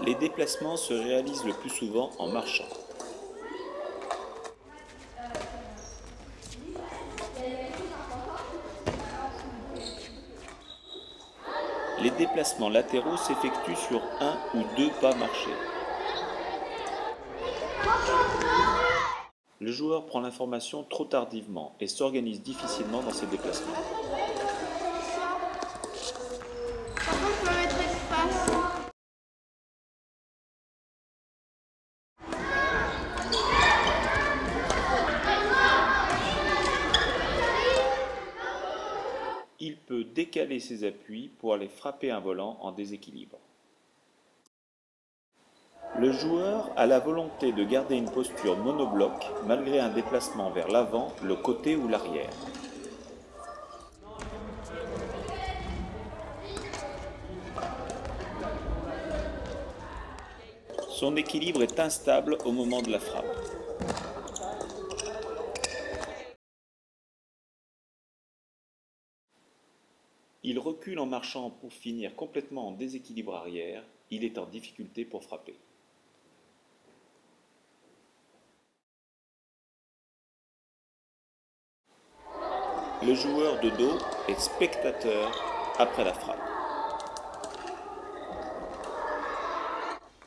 Les déplacements se réalisent le plus souvent en marchant. Les déplacements latéraux s'effectuent sur un ou deux pas marchés. Le joueur prend l'information trop tardivement et s'organise difficilement dans ses déplacements. Il peut décaler ses appuis pour aller frapper un volant en déséquilibre. Le joueur a la volonté de garder une posture monobloc malgré un déplacement vers l'avant, le côté ou l'arrière. Son équilibre est instable au moment de la frappe. Il recule en marchant pour finir complètement en déséquilibre arrière. Il est en difficulté pour frapper. Le joueur de dos est spectateur après la frappe.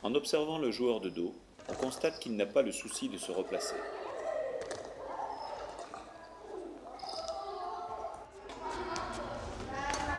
En observant le joueur de dos, on constate qu'il n'a pas le souci de se replacer.